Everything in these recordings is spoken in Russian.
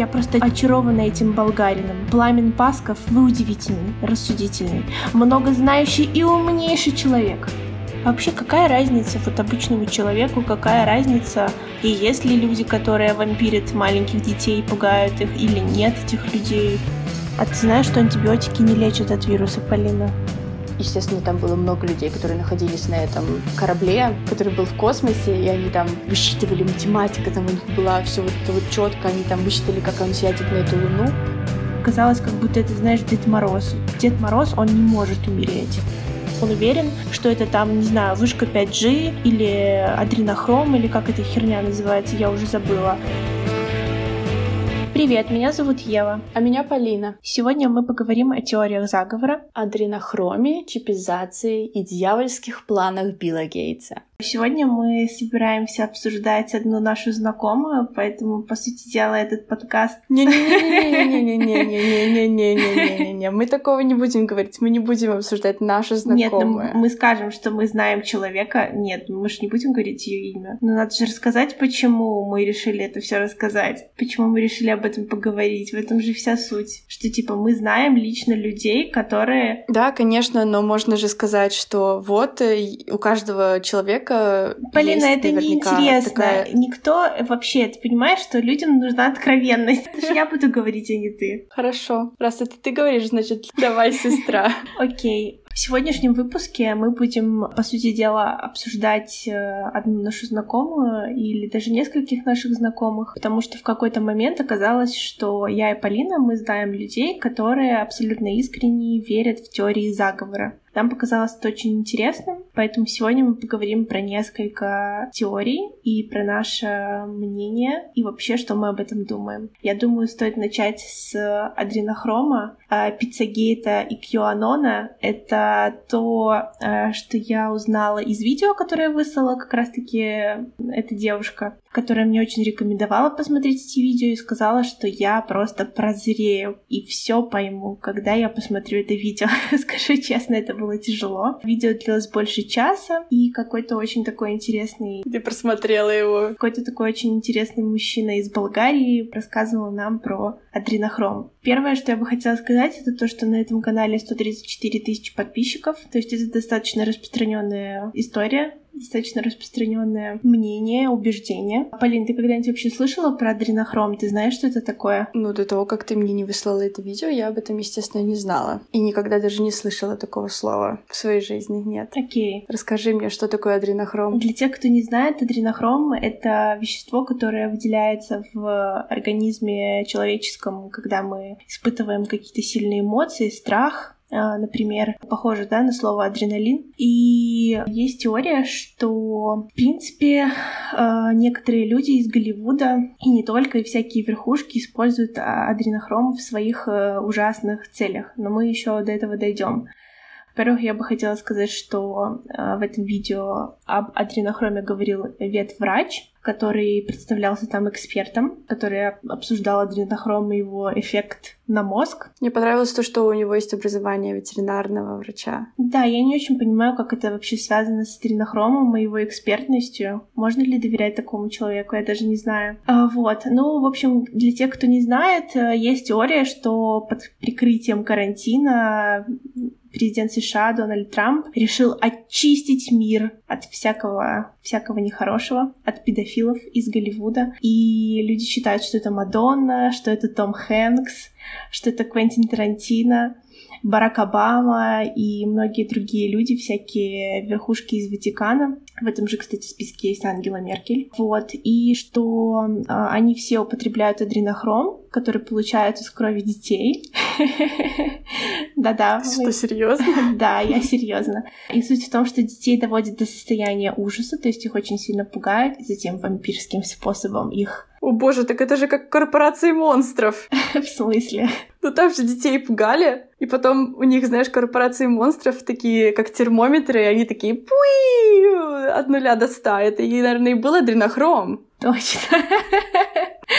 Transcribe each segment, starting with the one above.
Я просто очарована этим болгарином. Пламен Пасков, вы удивительный, рассудительный, многознающий и умнейший человек. Вообще, какая разница вот обычному человеку, какая разница, и есть ли люди, которые вампирят маленьких детей, пугают их, или нет этих людей? А ты знаешь, что антибиотики не лечат от вируса, Полина? Естественно, там было много людей, которые находились на этом корабле, который был в космосе, и они там высчитывали математика, там у них была все вот вот четко, они там высчитали, как он сядет на эту луну. Казалось, как будто это, знаешь, Дед Мороз. Дед Мороз, он не может умереть. Он уверен, что это там, не знаю, вышка 5G или адренохром, или как эта херня называется, я уже забыла. Привет, меня зовут Ева. А меня Полина. Сегодня мы поговорим о теориях заговора, адренохроме, чипизации и дьявольских планах Билла Гейтса. Сегодня мы собираемся обсуждать одну нашу знакомую, поэтому, по сути дела, этот подкаст... Не-не-не-не-не-не-не-не-не-не-не-не-не. Мы такого не будем говорить. Мы не будем обсуждать нашу знакомую. Нет, мы скажем, что мы знаем человека. Нет, мы же не будем говорить ее имя. Но надо же рассказать, почему мы решили это все рассказать. Почему мы решили об этом поговорить. В этом же вся суть. Что, типа, мы знаем лично людей, которые... Да, конечно, но можно же сказать, что вот у каждого человека человека Полина, есть это неинтересно. Такая... Никто вообще, ты понимаешь, что людям нужна откровенность. Это же я буду говорить, а не ты. Хорошо. Раз это ты говоришь, значит, давай, сестра. Окей. В сегодняшнем выпуске мы будем, по сути дела, обсуждать э, одну нашу знакомую или даже нескольких наших знакомых, потому что в какой-то момент оказалось, что я и Полина, мы знаем людей, которые абсолютно искренне верят в теории заговора. Нам показалось это очень интересным, поэтому сегодня мы поговорим про несколько теорий и про наше мнение и вообще, что мы об этом думаем. Я думаю, стоит начать с адренохрома, пиццагейта и кьюанона. Это то, а, что я узнала из видео, которое выслала как раз-таки эта девушка которая мне очень рекомендовала посмотреть эти видео и сказала, что я просто прозрею и все пойму, когда я посмотрю это видео. Скажу честно, это было тяжело. Видео длилось больше часа, и какой-то очень такой интересный... Ты просмотрела его? Какой-то такой очень интересный мужчина из Болгарии рассказывал нам про адренохром. Первое, что я бы хотела сказать, это то, что на этом канале 134 тысячи подписчиков, то есть это достаточно распространенная история достаточно распространенное мнение, убеждение. Полин, ты когда-нибудь вообще слышала про адренохром? Ты знаешь, что это такое? Ну, до того, как ты мне не выслала это видео, я об этом, естественно, не знала. И никогда даже не слышала такого слова в своей жизни, нет. Окей. Расскажи мне, что такое адренохром? Для тех, кто не знает, адренохром — это вещество, которое выделяется в организме человеческом, когда мы испытываем какие-то сильные эмоции, страх, например, похоже, да, на слово адреналин. И есть теория, что, в принципе, а, некоторые люди из Голливуда, и не только, и всякие верхушки используют адренохром в своих э, ужасных целях. Но мы еще до этого дойдем. Во-первых, я бы хотела сказать, что э, в этом видео об адренохроме говорил ветврач, который представлялся там экспертом, который обсуждал адренохром и его эффект на мозг. Мне понравилось то, что у него есть образование ветеринарного врача. Да, я не очень понимаю, как это вообще связано с адренохромом и его экспертностью. Можно ли доверять такому человеку, я даже не знаю. А, вот, ну, в общем, для тех, кто не знает, э, есть теория, что под прикрытием карантина президент США Дональд Трамп решил очистить мир от всякого, всякого нехорошего, от педофилов из Голливуда. И люди считают, что это Мадонна, что это Том Хэнкс, что это Квентин Тарантино. Барак Обама и многие другие люди, всякие верхушки из Ватикана. В этом же, кстати, списке есть Ангела Меркель. Вот. И что э, они все употребляют адренохром, который получают из крови детей. Да-да. Что, серьезно? Да, я серьезно. И суть в том, что детей доводят до состояния ужаса, то есть их очень сильно пугают, и затем вампирским способом их о боже, так это же как корпорации монстров. В смысле? Ну там же детей пугали, и потом у них, знаешь, корпорации монстров такие, как термометры, и они такие пуи от нуля до ста. Это, и, наверное, и был адренохром. Точно.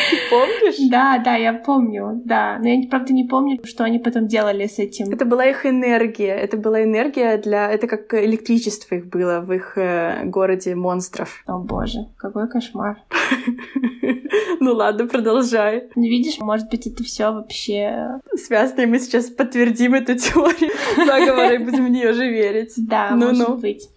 Ты помнишь? Да, да, я помню, да. Но я, правда, не помню, что они потом делали с этим. Это была их энергия. Это была энергия для... Это как электричество их было в их э, городе монстров. О боже, какой кошмар. Ну ладно, продолжай. Ну, видишь, может быть, это все вообще... Связано, и мы сейчас подтвердим эту теорию заговора и будем в нее же верить. Да, может быть.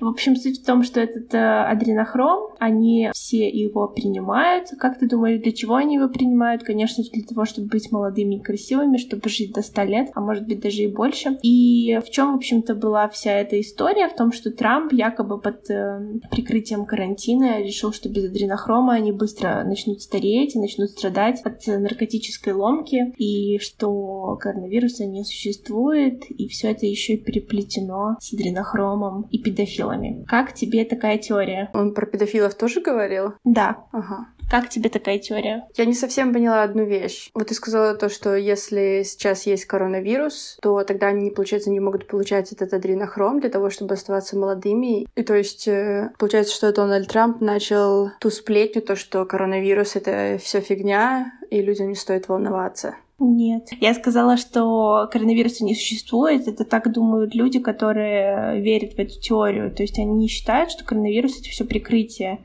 В общем, суть в том, что этот э, адренохром, они все его принимают. Как ты думаешь, для чего они его принимают? Конечно, для того, чтобы быть молодыми и красивыми, чтобы жить до 100 лет, а может быть даже и больше. И в чем, в общем-то, была вся эта история? В том, что Трамп якобы под э, прикрытием карантина решил, что без адренохрома они быстро начнут стареть и начнут страдать от наркотической ломки, и что коронавируса не существует, и все это еще переплетено с адренохромом и педофилами. Как тебе такая теория? Он про педофилов тоже говорил? Да. Ага. Как тебе такая теория? Я не совсем поняла одну вещь. Вот ты сказала то, что если сейчас есть коронавирус, то тогда они, получается, не могут получать этот адренохром для того, чтобы оставаться молодыми. И то есть э, получается, что Дональд Трамп начал ту сплетню, то, что коронавирус — это все фигня, и людям не стоит волноваться. Нет. Я сказала, что коронавируса не существует. Это так думают люди, которые верят в эту теорию. То есть они не считают, что коронавирус — это все прикрытие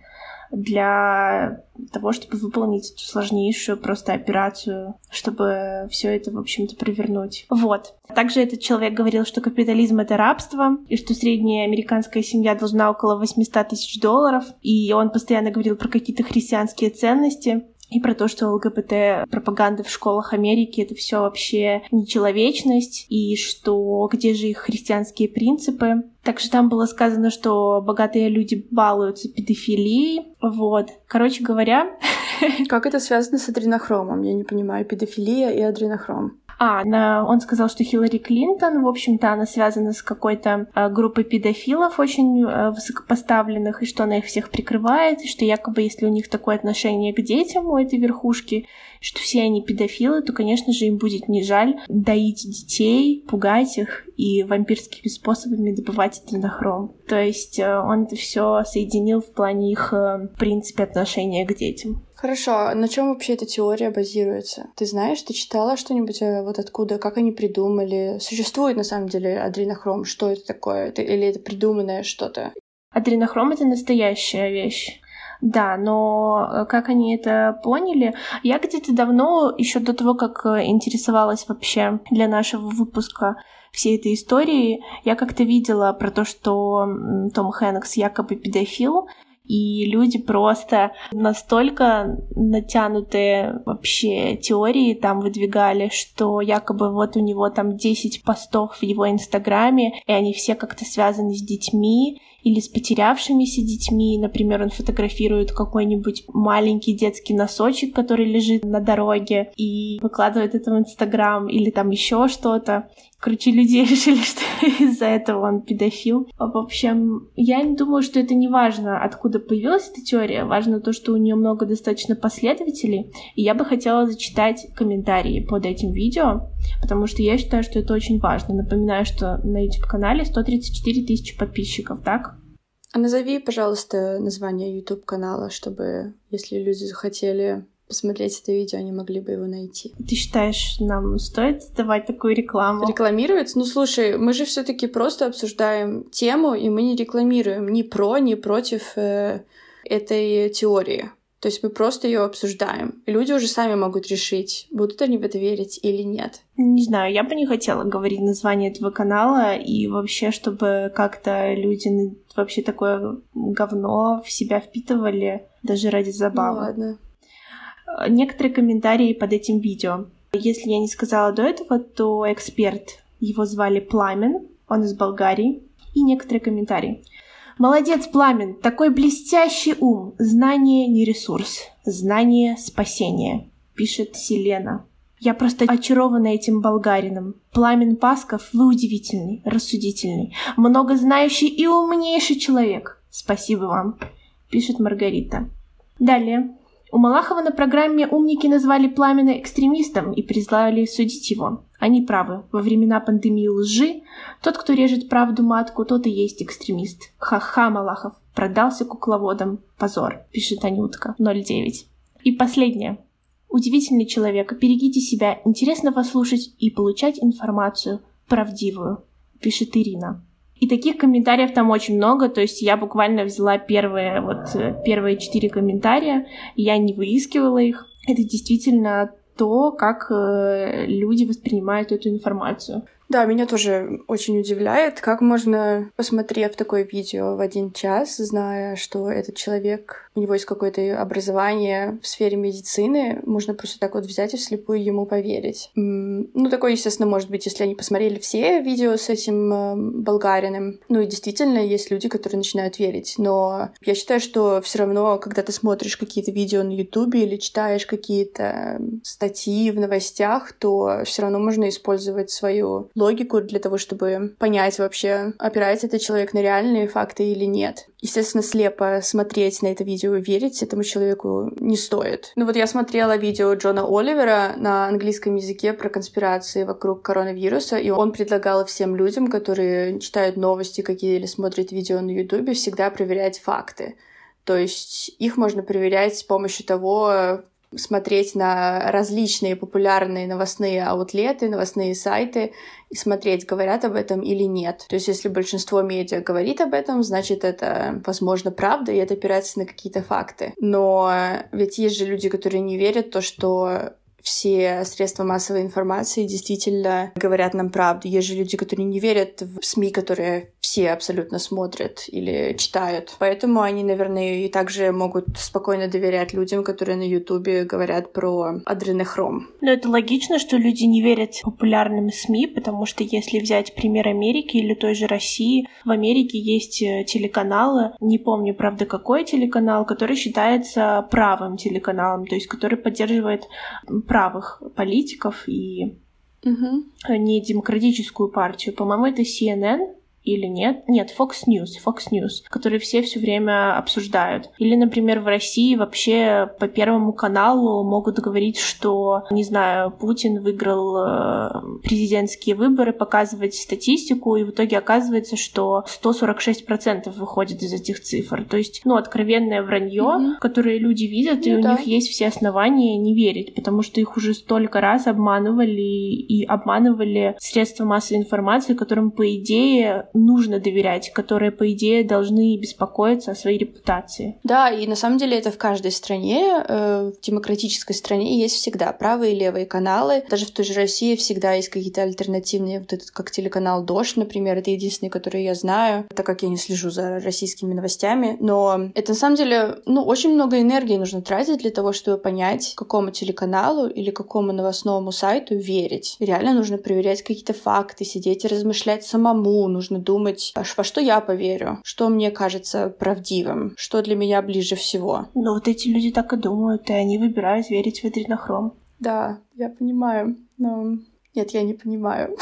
для того, чтобы выполнить эту сложнейшую просто операцию, чтобы все это, в общем-то, провернуть. Вот. Также этот человек говорил, что капитализм — это рабство, и что средняя американская семья должна около 800 тысяч долларов, и он постоянно говорил про какие-то христианские ценности и про то, что ЛГБТ пропаганда в школах Америки это все вообще нечеловечность, и что где же их христианские принципы. Также там было сказано, что богатые люди балуются педофилией. Вот. Короче говоря... Как это связано с адренохромом? Я не понимаю. Педофилия и адренохром. А, на, он сказал, что Хиллари Клинтон, в общем-то, она связана с какой-то э, группой педофилов очень э, высокопоставленных, и что она их всех прикрывает, и что якобы если у них такое отношение к детям у этой верхушки, что все они педофилы, то, конечно же, им будет не жаль доить детей, пугать их и вампирскими способами добывать адренохром. То есть э, он это все соединил в плане их, э, в принципе, отношения к детям. Хорошо, а на чем вообще эта теория базируется? Ты знаешь, ты читала что-нибудь э, вот откуда, как они придумали? Существует на самом деле адренохром? Что это такое? Это, или это придуманное что-то? Адренохром — это настоящая вещь. Да, но э, как они это поняли? Я где-то давно, еще до того, как э, интересовалась вообще для нашего выпуска всей этой истории, я как-то видела про то, что Том Хэнкс якобы педофил, и люди просто настолько натянутые вообще теории там выдвигали, что якобы вот у него там 10 постов в его инстаграме, и они все как-то связаны с детьми, или с потерявшимися детьми. Например, он фотографирует какой-нибудь маленький детский носочек, который лежит на дороге, и выкладывает это в Инстаграм, или там еще что-то. Короче, люди решили, что из-за этого он педофил. В общем, я не думаю, что это не важно, откуда появилась эта теория. Важно то, что у нее много достаточно последователей. И я бы хотела зачитать комментарии под этим видео, потому что я считаю, что это очень важно. Напоминаю, что на YouTube-канале 134 тысячи подписчиков, так? А назови, пожалуйста, название YouTube-канала, чтобы, если люди захотели посмотреть это видео, они могли бы его найти. Ты считаешь, нам стоит давать такую рекламу? Рекламировать? Ну, слушай, мы же все таки просто обсуждаем тему, и мы не рекламируем ни про, ни против э, этой теории. То есть мы просто ее обсуждаем. И люди уже сами могут решить, будут они в это верить или нет. Не знаю, я бы не хотела говорить название этого канала, и вообще, чтобы как-то люди вообще такое говно в себя впитывали, даже ради забавы. Ну, ладно. Некоторые комментарии под этим видео. Если я не сказала до этого, то эксперт, его звали Пламен, он из Болгарии, и некоторые комментарии. Молодец, Пламен, такой блестящий ум. Знание не ресурс, знание — спасение, пишет Селена. Я просто очарована этим болгарином. Пламен Пасков, вы удивительный, рассудительный, многознающий и умнейший человек. Спасибо вам, пишет Маргарита. Далее. У Малахова на программе умники назвали Пламена экстремистом и призвали судить его. Они правы. Во времена пандемии лжи тот, кто режет правду матку, тот и есть экстремист. Ха-ха, Малахов. Продался кукловодом. Позор, пишет Анютка. 09. И последнее. Удивительный человек. Берегите себя. Интересно послушать и получать информацию правдивую, пишет Ирина. И таких комментариев там очень много, то есть я буквально взяла первые, вот, э, первые четыре комментария, я не выискивала их. Это действительно то, как э, люди воспринимают эту информацию. Да, меня тоже очень удивляет, как можно, посмотрев такое видео в один час, зная, что этот человек, у него есть какое-то образование в сфере медицины, можно просто так вот взять и вслепую ему поверить. Ну, такое, естественно, может быть, если они посмотрели все видео с этим э, болгарином. Ну, и действительно, есть люди, которые начинают верить. Но я считаю, что все равно, когда ты смотришь какие-то видео на Ютубе или читаешь какие-то статьи в новостях, то все равно можно использовать свою логику для того, чтобы понять вообще, опирается этот человек на реальные факты или нет. Естественно, слепо смотреть на это видео и верить этому человеку не стоит. Ну вот я смотрела видео Джона Оливера на английском языке про конспирации вокруг коронавируса, и он предлагал всем людям, которые читают новости какие или смотрят видео на Ютубе, всегда проверять факты. То есть их можно проверять с помощью того, смотреть на различные популярные новостные аутлеты, новостные сайты и смотреть, говорят об этом или нет. То есть, если большинство медиа говорит об этом, значит, это, возможно, правда, и это опирается на какие-то факты. Но ведь есть же люди, которые не верят в то, что все средства массовой информации действительно говорят нам правду. Есть же люди, которые не верят в СМИ, которые все абсолютно смотрят или читают. Поэтому они, наверное, и также могут спокойно доверять людям, которые на Ютубе говорят про адренохром. Но это логично, что люди не верят популярным СМИ, потому что если взять пример Америки или той же России, в Америке есть э, телеканалы, не помню, правда, какой телеканал, который считается правым телеканалом, то есть который поддерживает правых политиков и угу. не демократическую партию. По-моему, это CNN, или нет? Нет, Fox News, Fox News, которые все все время обсуждают. Или, например, в России вообще по Первому каналу могут говорить, что, не знаю, Путин выиграл э, президентские выборы, показывать статистику, и в итоге оказывается, что 146% выходит из этих цифр. То есть, ну, откровенное вранье, mm-hmm. которое люди видят, ну, и у да. них есть все основания не верить, потому что их уже столько раз обманывали и обманывали средства массовой информации, которым, по идее, нужно доверять, которые, по идее, должны беспокоиться о своей репутации. Да, и на самом деле это в каждой стране, э, в демократической стране есть всегда правые и левые каналы. Даже в той же России всегда есть какие-то альтернативные, вот этот как телеканал «Дождь», например, это единственный, который я знаю, так как я не слежу за российскими новостями. Но это на самом деле, ну, очень много энергии нужно тратить для того, чтобы понять, какому телеканалу или какому новостному сайту верить. реально нужно проверять какие-то факты, сидеть и размышлять самому, нужно думать, во что я поверю, что мне кажется правдивым, что для меня ближе всего. Но вот эти люди так и думают, и они выбирают верить в адренохром. Да, я понимаю, но нет, я не понимаю.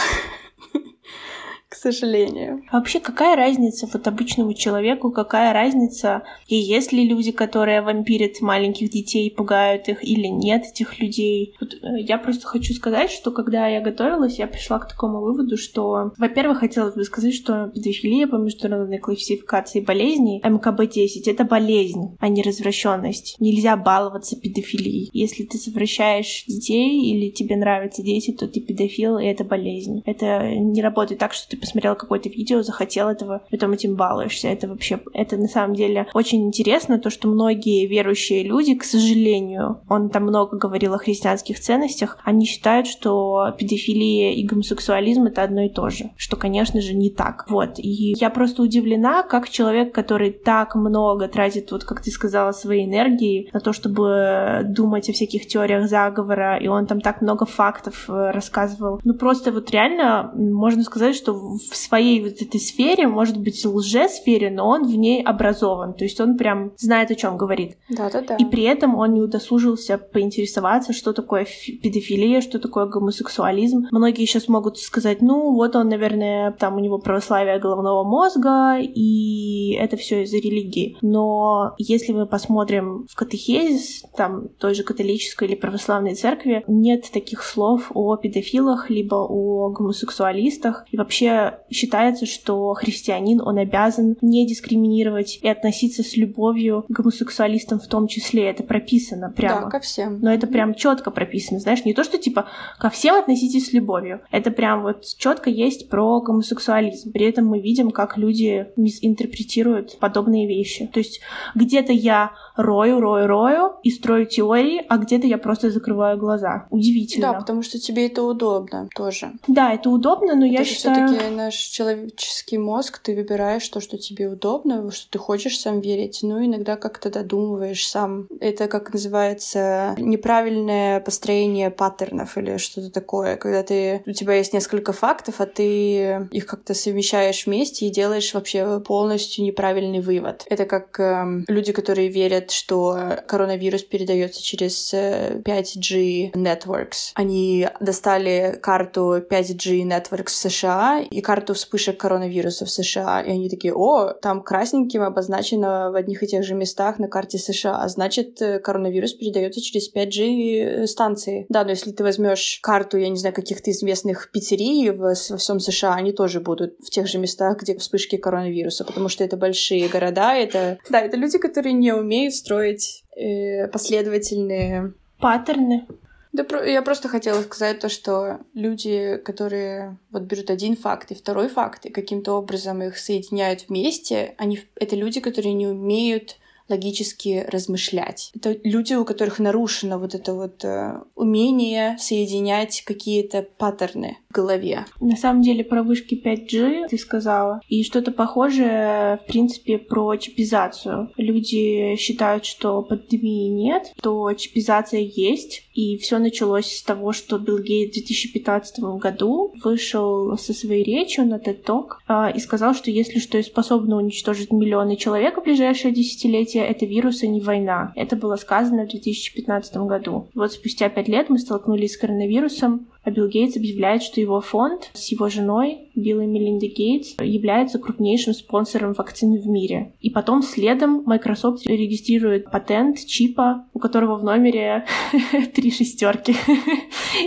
к сожалению. Вообще, какая разница вот обычному человеку, какая разница, и есть ли люди, которые вампирят маленьких детей, пугают их, или нет этих людей? Вот, э, я просто хочу сказать, что когда я готовилась, я пришла к такому выводу, что, во-первых, хотелось бы сказать, что педофилия по международной классификации болезней МКБ-10 — это болезнь, а не развращенность. Нельзя баловаться педофилией. Если ты совращаешь детей или тебе нравятся дети, то ты педофил, и это болезнь. Это не работает так, что ты посмотрел какое-то видео, захотел этого, потом этим балуешься. Это вообще, это на самом деле очень интересно, то, что многие верующие люди, к сожалению, он там много говорил о христианских ценностях, они считают, что педофилия и гомосексуализм — это одно и то же, что, конечно же, не так. Вот, и я просто удивлена, как человек, который так много тратит, вот как ты сказала, своей энергии на то, чтобы думать о всяких теориях заговора, и он там так много фактов э, рассказывал. Ну, просто вот реально можно сказать, что в своей вот этой сфере, может быть, лжесфере, но он в ней образован. То есть он прям знает, о чем говорит. Да-да-да. И при этом он не удосужился поинтересоваться, что такое педофилия, что такое гомосексуализм. Многие сейчас могут сказать, ну, вот он, наверное, там у него православие головного мозга, и это все из-за религии. Но если мы посмотрим в катехезис, там той же католической или православной церкви, нет таких слов о педофилах, либо о гомосексуалистах. И вообще считается, что христианин, он обязан не дискриминировать и относиться с любовью к гомосексуалистам в том числе. Это прописано прямо. Да, ко всем. Но это прям четко прописано, знаешь, не то, что типа ко всем относитесь с любовью. Это прям вот четко есть про гомосексуализм. При этом мы видим, как люди интерпретируют подобные вещи. То есть где-то я рою, рою, рою и строю теории, а где-то я просто закрываю глаза. Удивительно. Да, потому что тебе это удобно тоже. Да, это удобно, но это я считаю... все-таки наш человеческий мозг, ты выбираешь то, что тебе удобно, что ты хочешь сам верить, ну иногда как-то додумываешь сам. Это как называется неправильное построение паттернов или что-то такое, когда ты у тебя есть несколько фактов, а ты их как-то совмещаешь вместе и делаешь вообще полностью неправильный вывод. Это как э, люди, которые верят, что коронавирус передается через 5G э, networks. Они достали карту 5G networks в США и карту вспышек коронавируса в США, и они такие, о, там красненьким обозначено в одних и тех же местах на карте США, а значит, э, коронавирус передается через 5G станции. Да, но если ты возьмешь карту, я не знаю, каких-то известных пиццерий во всем США, они тоже будут в тех же местах, где вспышки коронавируса, потому что это большие города, это... Да, это люди, которые не умеют строить э, последовательные... Паттерны. Да, я просто хотела сказать то, что люди, которые вот берут один факт и второй факт, и каким-то образом их соединяют вместе, они, это люди, которые не умеют логически размышлять. Это люди, у которых нарушено вот это вот э, умение соединять какие-то паттерны в голове. На самом деле про вышки 5G ты сказала, и что-то похожее, в принципе, про чипизацию. Люди считают, что пандемии нет, то чипизация есть, и все началось с того, что Билл Гейт в 2015 году вышел со своей речью на TED Talk э, и сказал, что если что и способно уничтожить миллионы человек в ближайшее десятилетие, события — это вирус, а не война. Это было сказано в 2015 году. Вот спустя пять лет мы столкнулись с коронавирусом, а Билл Гейтс объявляет, что его фонд с его женой Билл и Мелинда Гейтс является крупнейшим спонсором вакцины в мире. И потом следом Microsoft регистрирует патент чипа, у которого в номере три шестерки.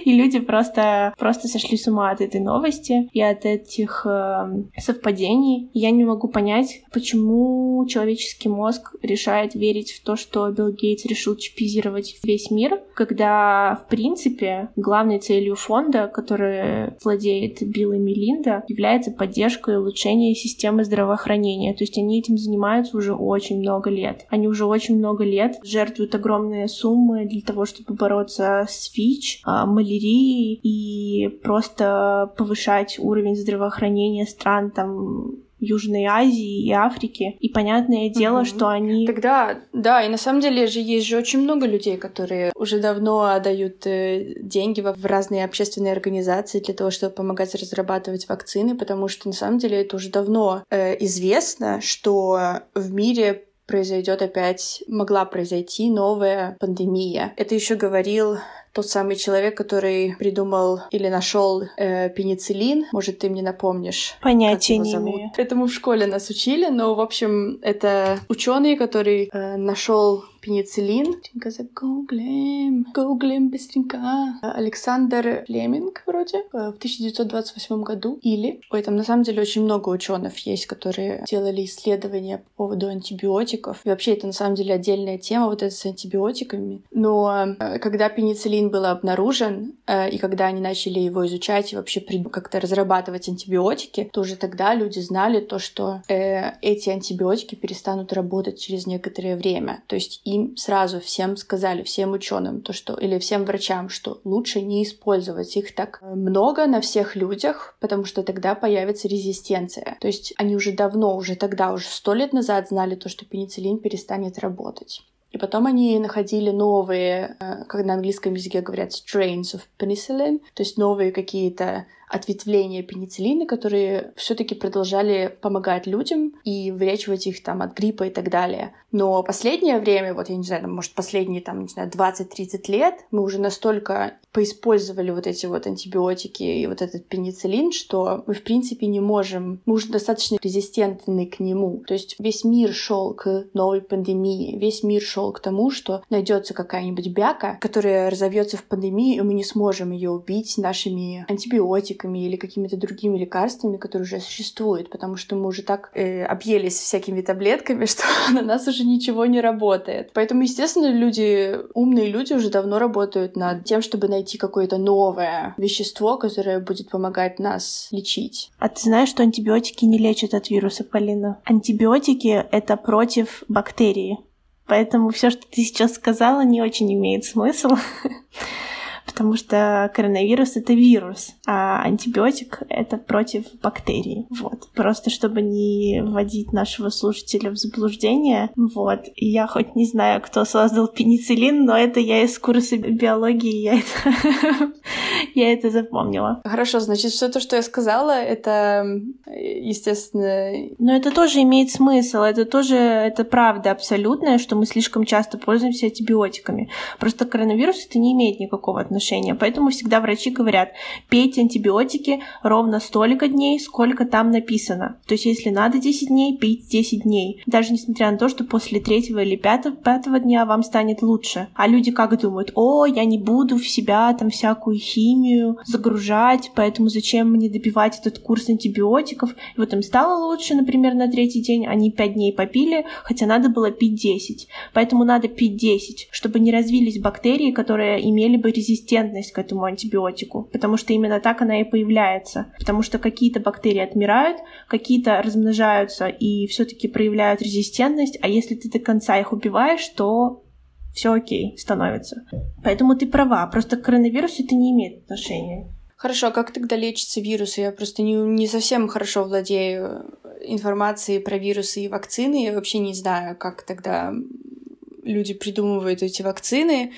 И люди просто, просто сошли с ума от этой новости и от этих э, совпадений. Я не могу понять, почему человеческий мозг решает верить в то, что Билл Гейтс решил чипизировать весь мир, когда, в принципе, главной целью фонда, который владеет Билл и Мелинда, является поддержкой и улучшением системы здравоохранения. То есть они этим занимаются уже очень много лет. Они уже очень много лет жертвуют огромные суммы для того, чтобы бороться с ВИЧ, а, малярией и просто повышать уровень здравоохранения стран там Южной Азии и Африки. И понятное дело, угу. что они... Тогда, да, и на самом деле же есть же очень много людей, которые уже давно отдают э, деньги в разные общественные организации для того, чтобы помогать разрабатывать вакцины, потому что на самом деле это уже давно э, известно, что в мире произойдет опять, могла произойти новая пандемия. Это еще говорил тот самый человек, который придумал или нашел э, пенициллин. Может, ты мне напомнишь? Понятия не имею. Этому в школе нас учили, но, в общем, это ученый, который э, нашел пенициллин. Быстренько загуглим. Гуглим быстренько. Александр Флеминг вроде э, в 1928 году. Или... Ой, там на самом деле очень много ученых есть, которые делали исследования по поводу антибиотиков. И вообще это на самом деле отдельная тема вот это с антибиотиками. Но э, когда пенициллин был обнаружен, э, и когда они начали его изучать и вообще как-то разрабатывать антибиотики, то уже тогда люди знали то, что эти антибиотики перестанут работать через некоторое время. То есть им им сразу всем сказали, всем ученым, то что, или всем врачам, что лучше не использовать их так много на всех людях, потому что тогда появится резистенция. То есть они уже давно, уже тогда, уже сто лет назад знали то, что пенициллин перестанет работать. И потом они находили новые, э, как на английском языке говорят, strains of penicillin, то есть новые какие-то ответвления пенициллина, которые все-таки продолжали помогать людям и вылечивать их там от гриппа и так далее. Но последнее время, вот я не знаю, может последние там, не знаю, 20-30 лет, мы уже настолько поиспользовали вот эти вот антибиотики и вот этот пенициллин, что мы в принципе не можем, мы уже достаточно резистентны к нему. То есть весь мир шел к новой пандемии, весь мир шел к тому, что найдется какая-нибудь бяка, которая разовьется в пандемии, и мы не сможем ее убить нашими антибиотиками, антибиотиками или какими-то другими лекарствами, которые уже существуют, потому что мы уже так э, объелись всякими таблетками, что на нас уже ничего не работает. Поэтому, естественно, люди, умные люди уже давно работают над тем, чтобы найти какое-то новое вещество, которое будет помогать нас лечить. А ты знаешь, что антибиотики не лечат от вируса, Полина? Антибиотики — это против бактерии. Поэтому все, что ты сейчас сказала, не очень имеет смысл. потому что коронавирус — это вирус, а антибиотик — это против бактерий. Вот. Просто чтобы не вводить нашего слушателя в заблуждение. Вот. Я хоть не знаю, кто создал пенициллин, но это я из курса биологии, я это, я это запомнила. Хорошо, значит, все то, что я сказала, это, естественно... Но это тоже имеет смысл, это тоже, это правда абсолютная, что мы слишком часто пользуемся антибиотиками. Просто коронавирус это не имеет никакого отношения отношения. Поэтому всегда врачи говорят, пейте антибиотики ровно столько дней, сколько там написано. То есть, если надо 10 дней, пейте 10 дней. Даже несмотря на то, что после третьего или пятого, пятого дня вам станет лучше. А люди как думают, о, я не буду в себя там всякую химию загружать, поэтому зачем мне добивать этот курс антибиотиков? И вот им стало лучше, например, на третий день, они 5 дней попили, хотя надо было пить 10. Поэтому надо пить 10, чтобы не развились бактерии, которые имели бы резистентность резистентность к этому антибиотику, потому что именно так она и появляется. Потому что какие-то бактерии отмирают, какие-то размножаются и все-таки проявляют резистентность, а если ты до конца их убиваешь, то все окей становится. Поэтому ты права, просто к коронавирусу это не имеет отношения. Хорошо, а как тогда лечится вирус? Я просто не, не совсем хорошо владею информацией про вирусы и вакцины. Я вообще не знаю, как тогда люди придумывают эти вакцины.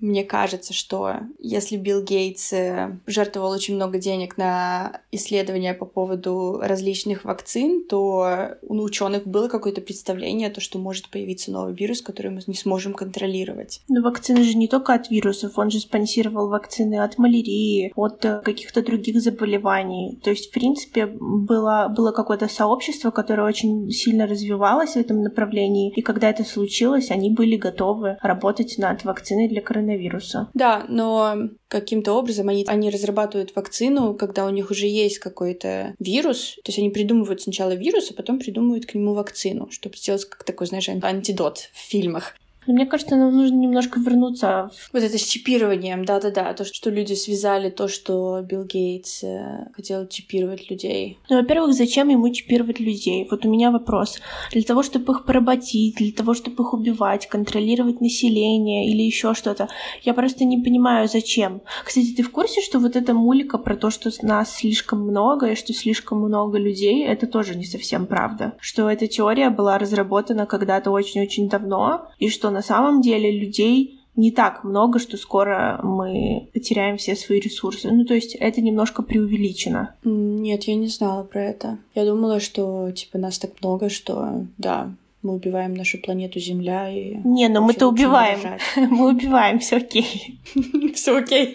Мне кажется, что если Билл Гейтс э, жертвовал очень много денег на исследования по поводу различных вакцин, то у ученых было какое-то представление, то, что может появиться новый вирус, который мы не сможем контролировать. Но вакцины же не только от вирусов, он же спонсировал вакцины от малярии, от э, каких-то других заболеваний. То есть, в принципе, было, было какое-то сообщество, которое очень сильно развивалось в этом направлении, и когда это случилось, они были готовы работать над вакциной для коронавируса коронавируса. Да, но каким-то образом они, они разрабатывают вакцину, когда у них уже есть какой-то вирус. То есть они придумывают сначала вирус, а потом придумывают к нему вакцину, чтобы сделать как такой, знаешь, антидот в фильмах. Но мне кажется, нам нужно немножко вернуться в... Вот это с чипированием, да-да-да. То, что люди связали то, что Билл Гейтс э, хотел чипировать людей. Ну, во-первых, зачем ему чипировать людей? Вот у меня вопрос. Для того, чтобы их поработить, для того, чтобы их убивать, контролировать население или еще что-то. Я просто не понимаю, зачем. Кстати, ты в курсе, что вот эта мулика про то, что нас слишком много и что слишком много людей, это тоже не совсем правда. Что эта теория была разработана когда-то очень-очень давно, и что на самом деле людей не так много, что скоро мы потеряем все свои ресурсы. Ну, то есть это немножко преувеличено. Нет, я не знала про это. Я думала, что, типа, нас так много, что, да, мы убиваем нашу планету Земля и... Не, но мы-то убиваем. Мы убиваем, все окей. Все окей.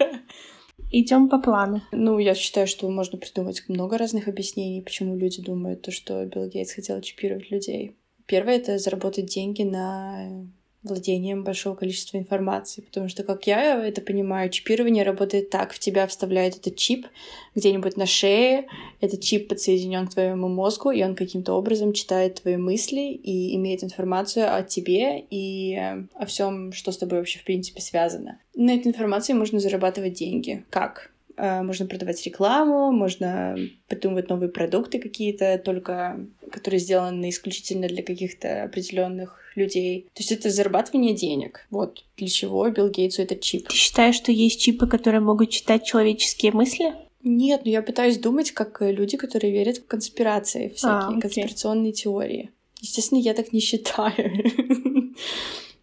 Идем по плану. Ну, я считаю, что можно придумать много разных объяснений, почему люди думают, то, что Билл Гейтс хотел чипировать людей. Первое — это заработать деньги на владением большого количества информации, потому что, как я это понимаю, чипирование работает так. В тебя вставляют этот чип где-нибудь на шее, этот чип подсоединен к твоему мозгу, и он каким-то образом читает твои мысли и имеет информацию о тебе и э, о всем, что с тобой вообще в принципе связано. На этой информации можно зарабатывать деньги. Как? Э, можно продавать рекламу, можно придумывать новые продукты какие-то, только которые сделаны исключительно для каких-то определенных людей. То есть это зарабатывание денег. Вот для чего Билл Гейтсу этот чип. Ты считаешь, что есть чипы, которые могут читать человеческие мысли? Нет, но я пытаюсь думать, как люди, которые верят в конспирации, всякие а, конспирационные теории. Естественно, я так не считаю.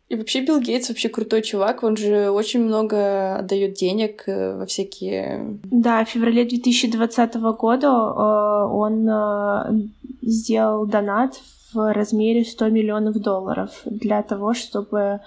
И вообще Билл Гейтс вообще крутой чувак, он же очень много отдает денег э, во всякие... Да, в феврале 2020 года э, он э, сделал донат в размере 100 миллионов долларов для того, чтобы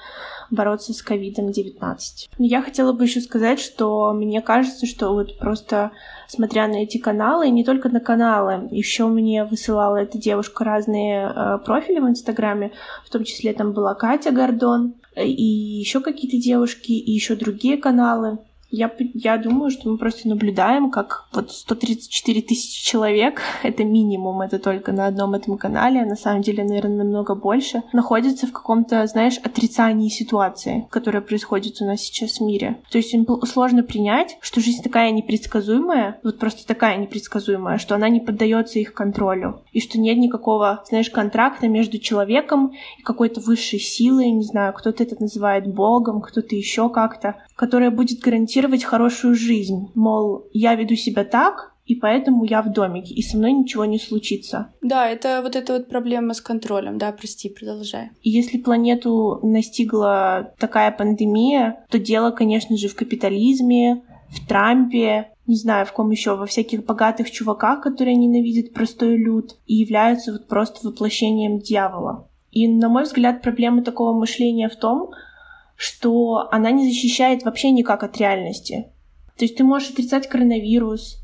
бороться с ковидом-19. Я хотела бы еще сказать, что мне кажется, что вот просто смотря на эти каналы, и не только на каналы, еще мне высылала эта девушка разные э, профили в Инстаграме, в том числе там была Катя Гордон, и еще какие-то девушки, и еще другие каналы. Я, я думаю, что мы просто наблюдаем, как вот 134 тысячи человек, это минимум, это только на одном этом канале, на самом деле, наверное, намного больше, находятся в каком-то, знаешь, отрицании ситуации, которая происходит у нас сейчас в мире. То есть им сложно принять, что жизнь такая непредсказуемая, вот просто такая непредсказуемая, что она не поддается их контролю, и что нет никакого, знаешь, контракта между человеком и какой-то высшей силой, не знаю, кто-то это называет Богом, кто-то еще как-то, которая будет гарантировать хорошую жизнь. Мол, я веду себя так, и поэтому я в домике, и со мной ничего не случится. Да, это вот эта вот проблема с контролем, да, прости, продолжай. И если планету настигла такая пандемия, то дело, конечно же, в капитализме, в Трампе, не знаю, в ком еще, во всяких богатых чуваках, которые ненавидят простой люд и являются вот просто воплощением дьявола. И, на мой взгляд, проблема такого мышления в том, что она не защищает вообще никак от реальности. То есть ты можешь отрицать коронавирус,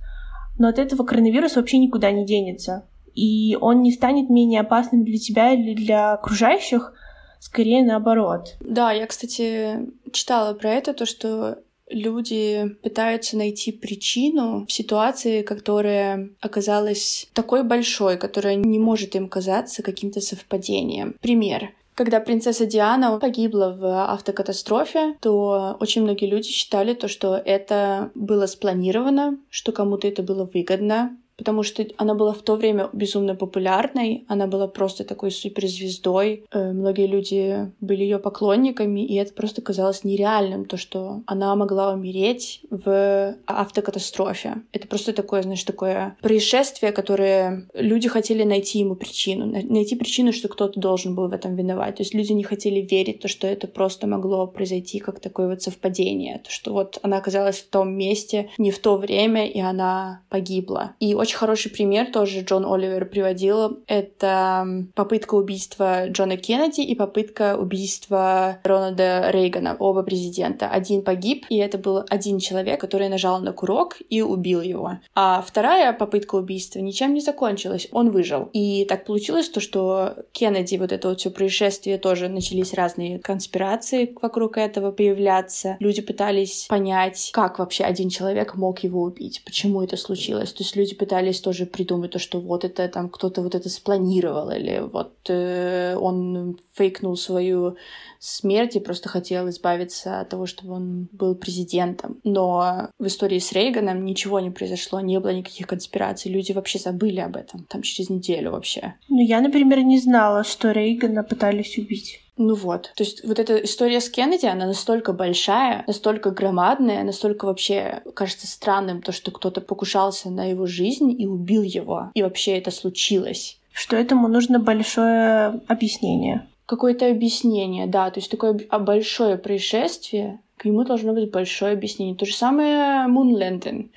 но от этого коронавирус вообще никуда не денется. И он не станет менее опасным для тебя или для окружающих, скорее наоборот. Да, я, кстати, читала про это, то, что люди пытаются найти причину в ситуации, которая оказалась такой большой, которая не может им казаться каким-то совпадением. Пример. Когда принцесса Диана погибла в автокатастрофе, то очень многие люди считали то, что это было спланировано, что кому-то это было выгодно, потому что она была в то время безумно популярной, она была просто такой суперзвездой, э, многие люди были ее поклонниками, и это просто казалось нереальным, то, что она могла умереть в автокатастрофе. Это просто такое, знаешь, такое происшествие, которое люди хотели найти ему причину, найти причину, что кто-то должен был в этом виноват. То есть люди не хотели верить, то, что это просто могло произойти как такое вот совпадение, то, что вот она оказалась в том месте, не в то время, и она погибла. И очень очень хороший пример тоже Джон Оливер приводил. Это попытка убийства Джона Кеннеди и попытка убийства Рональда Рейгана, оба президента. Один погиб, и это был один человек, который нажал на курок и убил его. А вторая попытка убийства ничем не закончилась. Он выжил. И так получилось то, что Кеннеди, вот это вот все происшествие, тоже начались разные конспирации вокруг этого появляться. Люди пытались понять, как вообще один человек мог его убить, почему это случилось. То есть люди пытались пытались тоже придумать то, что вот это там кто-то вот это спланировал, или вот э, он фейкнул свою смерть и просто хотел избавиться от того, чтобы он был президентом. Но в истории с Рейганом ничего не произошло, не было никаких конспираций, люди вообще забыли об этом, там через неделю вообще. Ну, я, например, не знала, что Рейгана пытались убить. Ну вот. То есть вот эта история с Кеннеди, она настолько большая, настолько громадная, настолько вообще кажется странным, то, что кто-то покушался на его жизнь и убил его. И вообще это случилось. Что этому нужно большое объяснение. Какое-то объяснение, да. То есть такое большое происшествие, к нему должно быть большое объяснение. То же самое Мунленден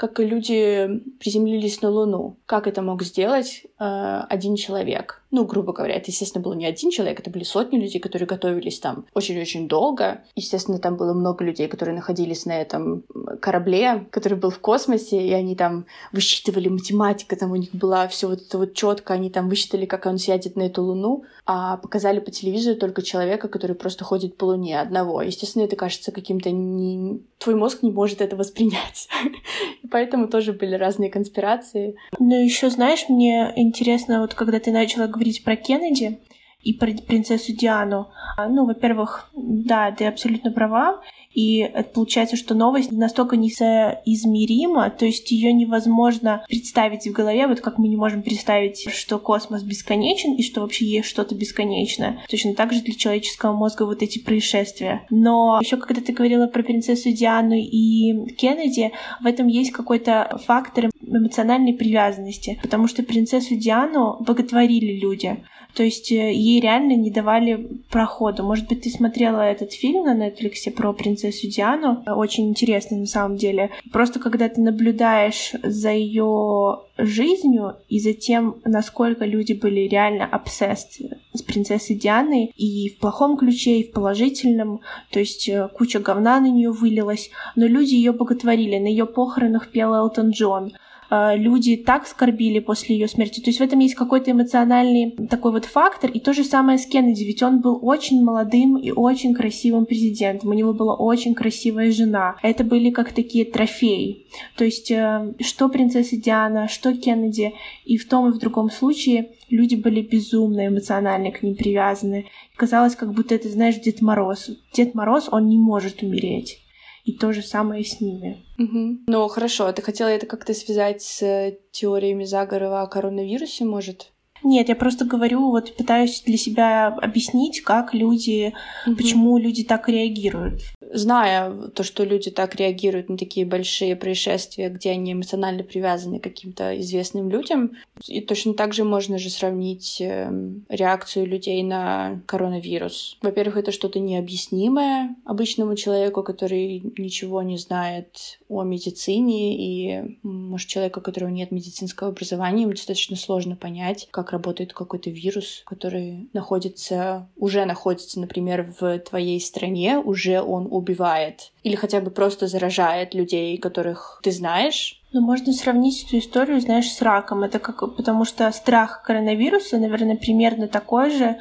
как люди приземлились на Луну. Как это мог сделать э, один человек? Ну, грубо говоря, это, естественно, был не один человек, это были сотни людей, которые готовились там очень-очень долго. Естественно, там было много людей, которые находились на этом корабле, который был в космосе, и они там высчитывали математика, там у них была все вот это вот четко, они там высчитали, как он сядет на эту Луну, а показали по телевизору только человека, который просто ходит по Луне одного. Естественно, это кажется каким-то не... Твой мозг не может это воспринять. поэтому тоже были разные конспирации. Ну, еще знаешь, мне интересно, вот когда ты начала про Кеннеди и про принцессу Диану, а, ну, во-первых, да, ты абсолютно права. И это получается, что новость настолько несоизмерима, то есть ее невозможно представить в голове, вот как мы не можем представить, что космос бесконечен и что вообще есть что-то бесконечное. Точно так же для человеческого мозга вот эти происшествия. Но еще когда ты говорила про принцессу Диану и Кеннеди, в этом есть какой-то фактор эмоциональной привязанности, потому что принцессу Диану боготворили люди. То есть э, ей реально не давали прохода. Может быть, ты смотрела этот фильм на Netflix про принцессу Диану? Очень интересный на самом деле. Просто когда ты наблюдаешь за ее жизнью и за тем, насколько люди были реально обсест с принцессой Дианой и в плохом ключе, и в положительном, то есть э, куча говна на нее вылилась, но люди ее боготворили, на ее похоронах пел Элтон Джон, люди так скорбили после ее смерти. То есть в этом есть какой-то эмоциональный такой вот фактор. И то же самое с Кеннеди, ведь он был очень молодым и очень красивым президентом. У него была очень красивая жена. Это были как такие трофеи. То есть э, что принцесса Диана, что Кеннеди, и в том и в другом случае люди были безумно эмоционально к ним привязаны. Казалось, как будто это, знаешь, Дед Мороз. Дед Мороз, он не может умереть. И то же самое с ними. Угу. Ну, хорошо, а ты хотела это как-то связать с теориями заговора о коронавирусе, может? Нет, я просто говорю, вот пытаюсь для себя объяснить, как люди, угу. почему люди так реагируют зная то, что люди так реагируют на такие большие происшествия, где они эмоционально привязаны к каким-то известным людям, и точно так же можно же сравнить эм, реакцию людей на коронавирус. Во-первых, это что-то необъяснимое обычному человеку, который ничего не знает о медицине, и, может, человеку, у которого нет медицинского образования, ему достаточно сложно понять, как работает какой-то вирус, который находится, уже находится, например, в твоей стране, уже он убивает или хотя бы просто заражает людей, которых ты знаешь. Ну, можно сравнить эту историю, знаешь, с раком. Это как, потому что страх коронавируса, наверное, примерно такой же,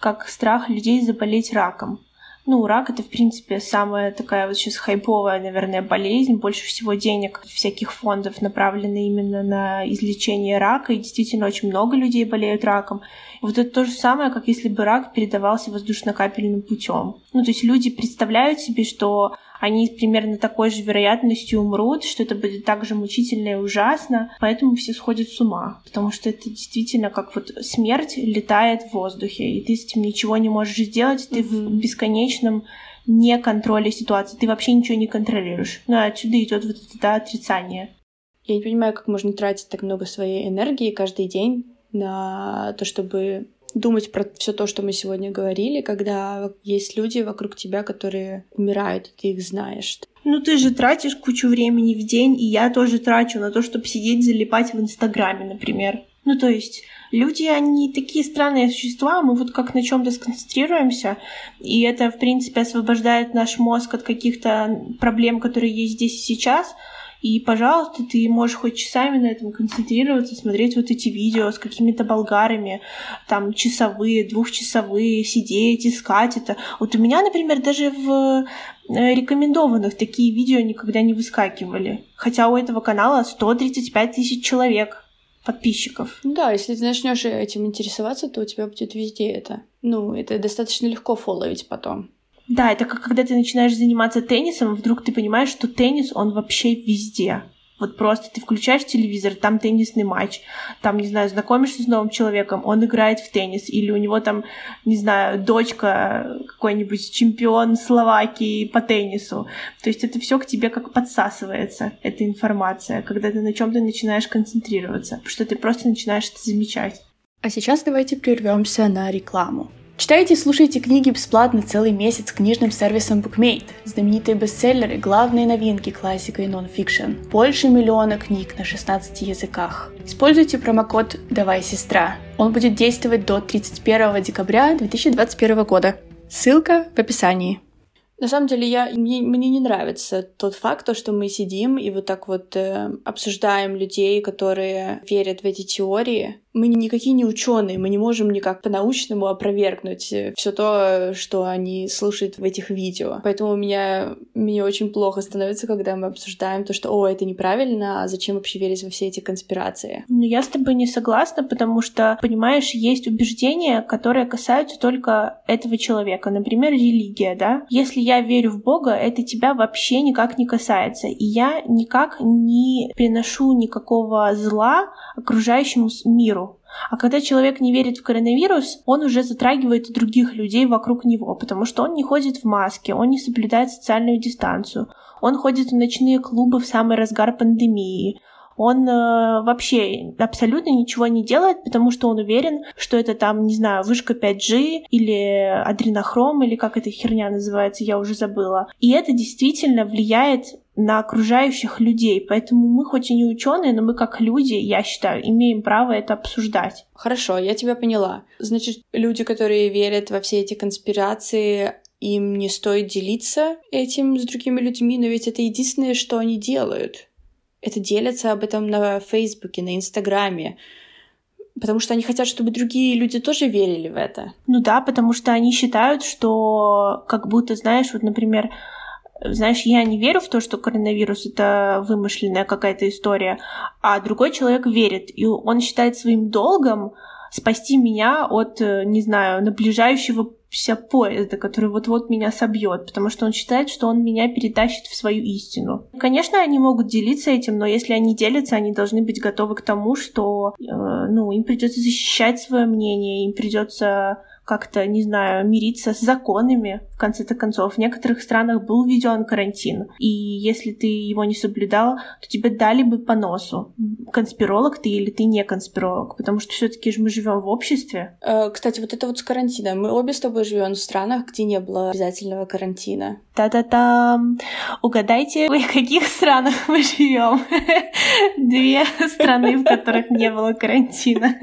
как страх людей заболеть раком. Ну, рак это, в принципе, самая такая вот сейчас хайповая, наверное, болезнь. Больше всего денег всяких фондов направлено именно на излечение рака, и действительно очень много людей болеют раком. И вот это то же самое, как если бы рак передавался воздушно-капельным путем. Ну, то есть люди представляют себе, что они примерно такой же вероятностью умрут, что это будет так же мучительно и ужасно, поэтому все сходят с ума, потому что это действительно как вот смерть летает в воздухе, и ты с этим ничего не можешь сделать, ты mm-hmm. в бесконечном не контроле ситуации, ты вообще ничего не контролируешь. Ну, а отсюда идет вот это отрицание. Я не понимаю, как можно тратить так много своей энергии каждый день на то, чтобы думать про все то, что мы сегодня говорили, когда есть люди вокруг тебя, которые умирают, и ты их знаешь. Ну ты же тратишь кучу времени в день, и я тоже трачу на то, чтобы сидеть залипать в Инстаграме, например. Ну то есть люди, они такие странные существа, мы вот как на чем-то сконцентрируемся, и это, в принципе, освобождает наш мозг от каких-то проблем, которые есть здесь и сейчас, и, пожалуйста, ты можешь хоть часами на этом концентрироваться, смотреть вот эти видео с какими-то болгарами, там, часовые, двухчасовые, сидеть, искать это. Вот у меня, например, даже в э, рекомендованных такие видео никогда не выскакивали. Хотя у этого канала 135 тысяч человек подписчиков. Да, если ты начнешь этим интересоваться, то у тебя будет везде это. Ну, это достаточно легко фолловить потом. Да, это как когда ты начинаешь заниматься теннисом, вдруг ты понимаешь, что теннис, он вообще везде. Вот просто ты включаешь телевизор, там теннисный матч, там, не знаю, знакомишься с новым человеком, он играет в теннис, или у него там, не знаю, дочка какой-нибудь чемпион Словакии по теннису. То есть это все к тебе как подсасывается, эта информация, когда ты на чем-то начинаешь концентрироваться, потому что ты просто начинаешь это замечать. А сейчас давайте прервемся на рекламу. Читайте и слушайте книги бесплатно целый месяц книжным сервисом BookMate. Знаменитые бестселлеры, главные новинки, классика и нон-фикшн. Больше миллиона книг на 16 языках. Используйте промокод «Давай, сестра». Он будет действовать до 31 декабря 2021 года. Ссылка в описании. На самом деле, я, мне, мне не нравится тот факт, то, что мы сидим и вот так вот э, обсуждаем людей, которые верят в эти теории, мы никакие не ученые, мы не можем никак по-научному опровергнуть э, все то, что они слушают в этих видео. Поэтому у меня мне очень плохо становится, когда мы обсуждаем то, что о, это неправильно, а зачем вообще верить во все эти конспирации. Ну, я с тобой не согласна, потому что, понимаешь, есть убеждения, которые касаются только этого человека. Например, религия, да? Если я верю в Бога, это тебя вообще никак не касается. И я никак не приношу никакого зла окружающему миру. А когда человек не верит в коронавирус, он уже затрагивает других людей вокруг него, потому что он не ходит в маске, он не соблюдает социальную дистанцию, он ходит в ночные клубы в самый разгар пандемии, он э, вообще абсолютно ничего не делает, потому что он уверен, что это там, не знаю, вышка 5G или адренохром, или как эта херня называется, я уже забыла. И это действительно влияет на окружающих людей. Поэтому мы хоть и не ученые, но мы как люди, я считаю, имеем право это обсуждать. Хорошо, я тебя поняла. Значит, люди, которые верят во все эти конспирации, им не стоит делиться этим с другими людьми, но ведь это единственное, что они делают. Это делятся об этом на Фейсбуке, на Инстаграме. Потому что они хотят, чтобы другие люди тоже верили в это. Ну да, потому что они считают, что как будто, знаешь, вот, например, знаешь, я не верю в то, что коронавирус это вымышленная какая-то история, а другой человек верит, и он считает своим долгом спасти меня от, э, не знаю, наближающего вся поезда, который вот-вот меня собьет, потому что он считает, что он меня перетащит в свою истину. Конечно, они могут делиться этим, но если они делятся, они должны быть готовы к тому, что э, ну, им придется защищать свое мнение, им придется как-то, не знаю, мириться с законами, конце-то концов. В некоторых странах был введен карантин, и если ты его не соблюдал, то тебе дали бы по носу. Конспиролог ты или ты не конспиролог, потому что все-таки же мы живем в обществе. Э, кстати, вот это вот с карантином. Мы обе с тобой живем в странах, где не было обязательного карантина. Та-та-та! Угадайте, в каких странах мы живем? Две страны, в которых не было карантина.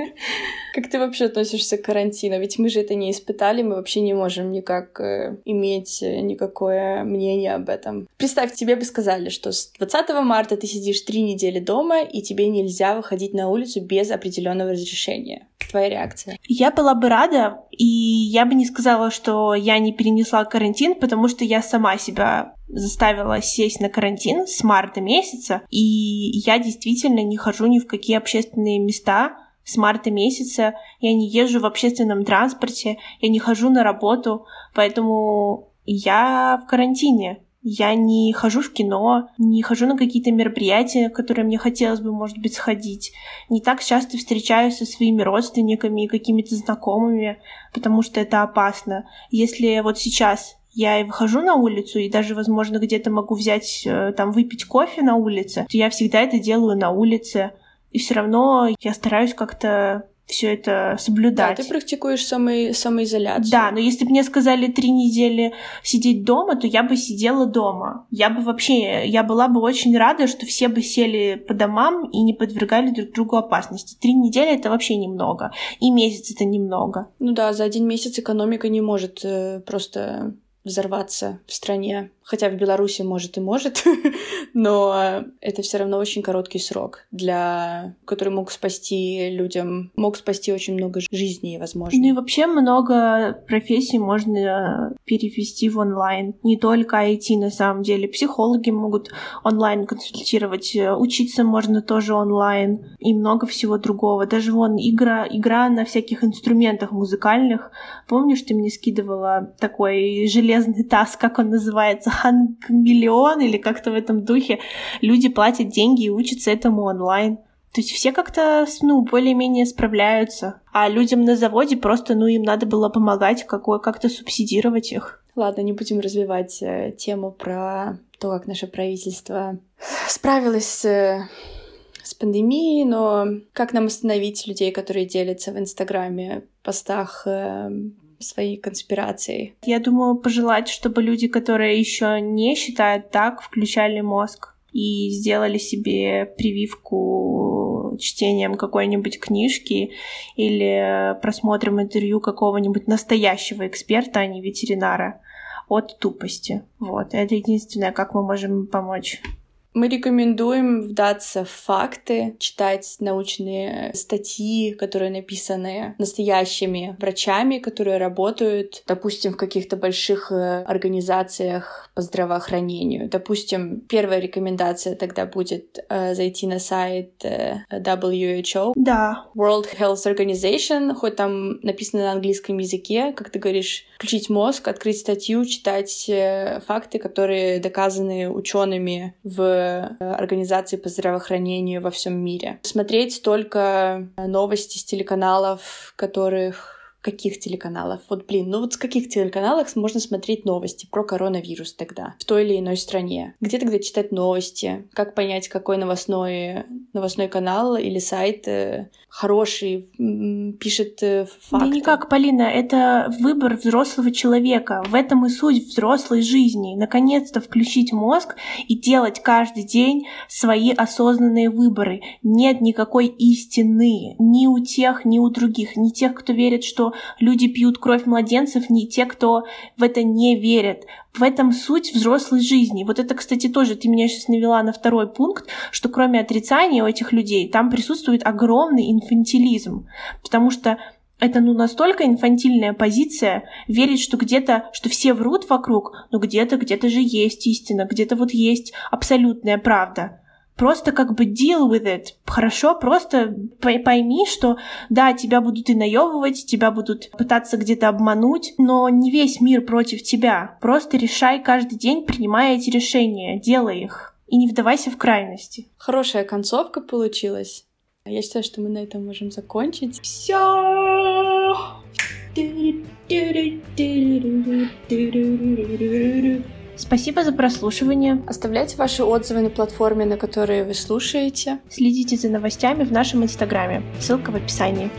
Как ты вообще относишься к карантину? Ведь мы же это не испытали, мы вообще не можем никак э, иметь э, никакое мнение об этом. Представь, тебе бы сказали, что с 20 марта ты сидишь три недели дома, и тебе нельзя выходить на улицу без определенного разрешения. Твоя реакция? Я была бы рада, и я бы не сказала, что я не перенесла карантин, потому что я сама себя заставила сесть на карантин с марта месяца, и я действительно не хожу ни в какие общественные места, с марта месяца, я не езжу в общественном транспорте, я не хожу на работу, поэтому я в карантине. Я не хожу в кино, не хожу на какие-то мероприятия, которые мне хотелось бы, может быть, сходить. Не так часто встречаюсь со своими родственниками и какими-то знакомыми, потому что это опасно. Если вот сейчас я и выхожу на улицу, и даже, возможно, где-то могу взять, э, там, выпить кофе на улице, то я всегда это делаю на улице, и все равно я стараюсь как-то все это соблюдать. Да, ты практикуешь само... самоизоляцию. Да, но если бы мне сказали три недели сидеть дома, то я бы сидела дома. Я бы вообще, я была бы очень рада, что все бы сели по домам и не подвергали друг другу опасности. Три недели это вообще немного, и месяц это немного. Ну да, за один месяц экономика не может э, просто взорваться в стране хотя в Беларуси может и может, но это все равно очень короткий срок, для который мог спасти людям, мог спасти очень много жизней, возможно. Ну и вообще много профессий можно перевести в онлайн, не только IT на самом деле. Психологи могут онлайн консультировать, учиться можно тоже онлайн и много всего другого. Даже вон игра, игра на всяких инструментах музыкальных. Помнишь, ты мне скидывала такой железный таз, как он называется, миллион или как-то в этом духе. Люди платят деньги и учатся этому онлайн. То есть все как-то, ну, более-менее справляются. А людям на заводе просто, ну, им надо было помогать, какой, как-то субсидировать их. Ладно, не будем развивать э, тему про то, как наше правительство справилось э, с пандемией, но как нам остановить людей, которые делятся в Инстаграме, постах э, своей конспирацией. Я думаю, пожелать, чтобы люди, которые еще не считают так, включали мозг и сделали себе прививку чтением какой-нибудь книжки или просмотром интервью какого-нибудь настоящего эксперта, а не ветеринара от тупости. Вот, это единственное, как мы можем помочь. Мы рекомендуем вдаться в факты, читать научные статьи, которые написаны настоящими врачами, которые работают, допустим, в каких-то больших э, организациях по здравоохранению. Допустим, первая рекомендация тогда будет э, зайти на сайт э, WHO. Да. World Health Organization, хоть там написано на английском языке, как ты говоришь, включить мозг, открыть статью, читать э, факты, которые доказаны учеными в организации по здравоохранению во всем мире. Смотреть только новости с телеканалов, которых каких телеканалов? Вот, блин, ну вот с каких телеканалов можно смотреть новости про коронавирус тогда в той или иной стране? Где тогда читать новости? Как понять, какой новостной, новостной канал или сайт э, хороший, пишет э, факты? Да никак, Полина, это выбор взрослого человека. В этом и суть взрослой жизни. Наконец-то включить мозг и делать каждый день свои осознанные выборы. Нет никакой истины ни у тех, ни у других. Ни тех, кто верит, что люди пьют кровь младенцев, не те, кто в это не верят. В этом суть взрослой жизни. Вот это, кстати, тоже ты меня сейчас навела на второй пункт, что кроме отрицания у этих людей там присутствует огромный инфантилизм. Потому что это ну настолько инфантильная позиция, верить, что где-то, что все врут вокруг, но где-то, где-то же есть истина, где-то вот есть абсолютная правда. Просто как бы deal with it. Хорошо, просто пойми, что да, тебя будут и наебывать, тебя будут пытаться где-то обмануть, но не весь мир против тебя. Просто решай каждый день, принимая эти решения, делай их. И не вдавайся в крайности. Хорошая концовка получилась. Я считаю, что мы на этом можем закончить. Все. Спасибо за прослушивание. Оставляйте ваши отзывы на платформе, на которой вы слушаете. Следите за новостями в нашем инстаграме. Ссылка в описании.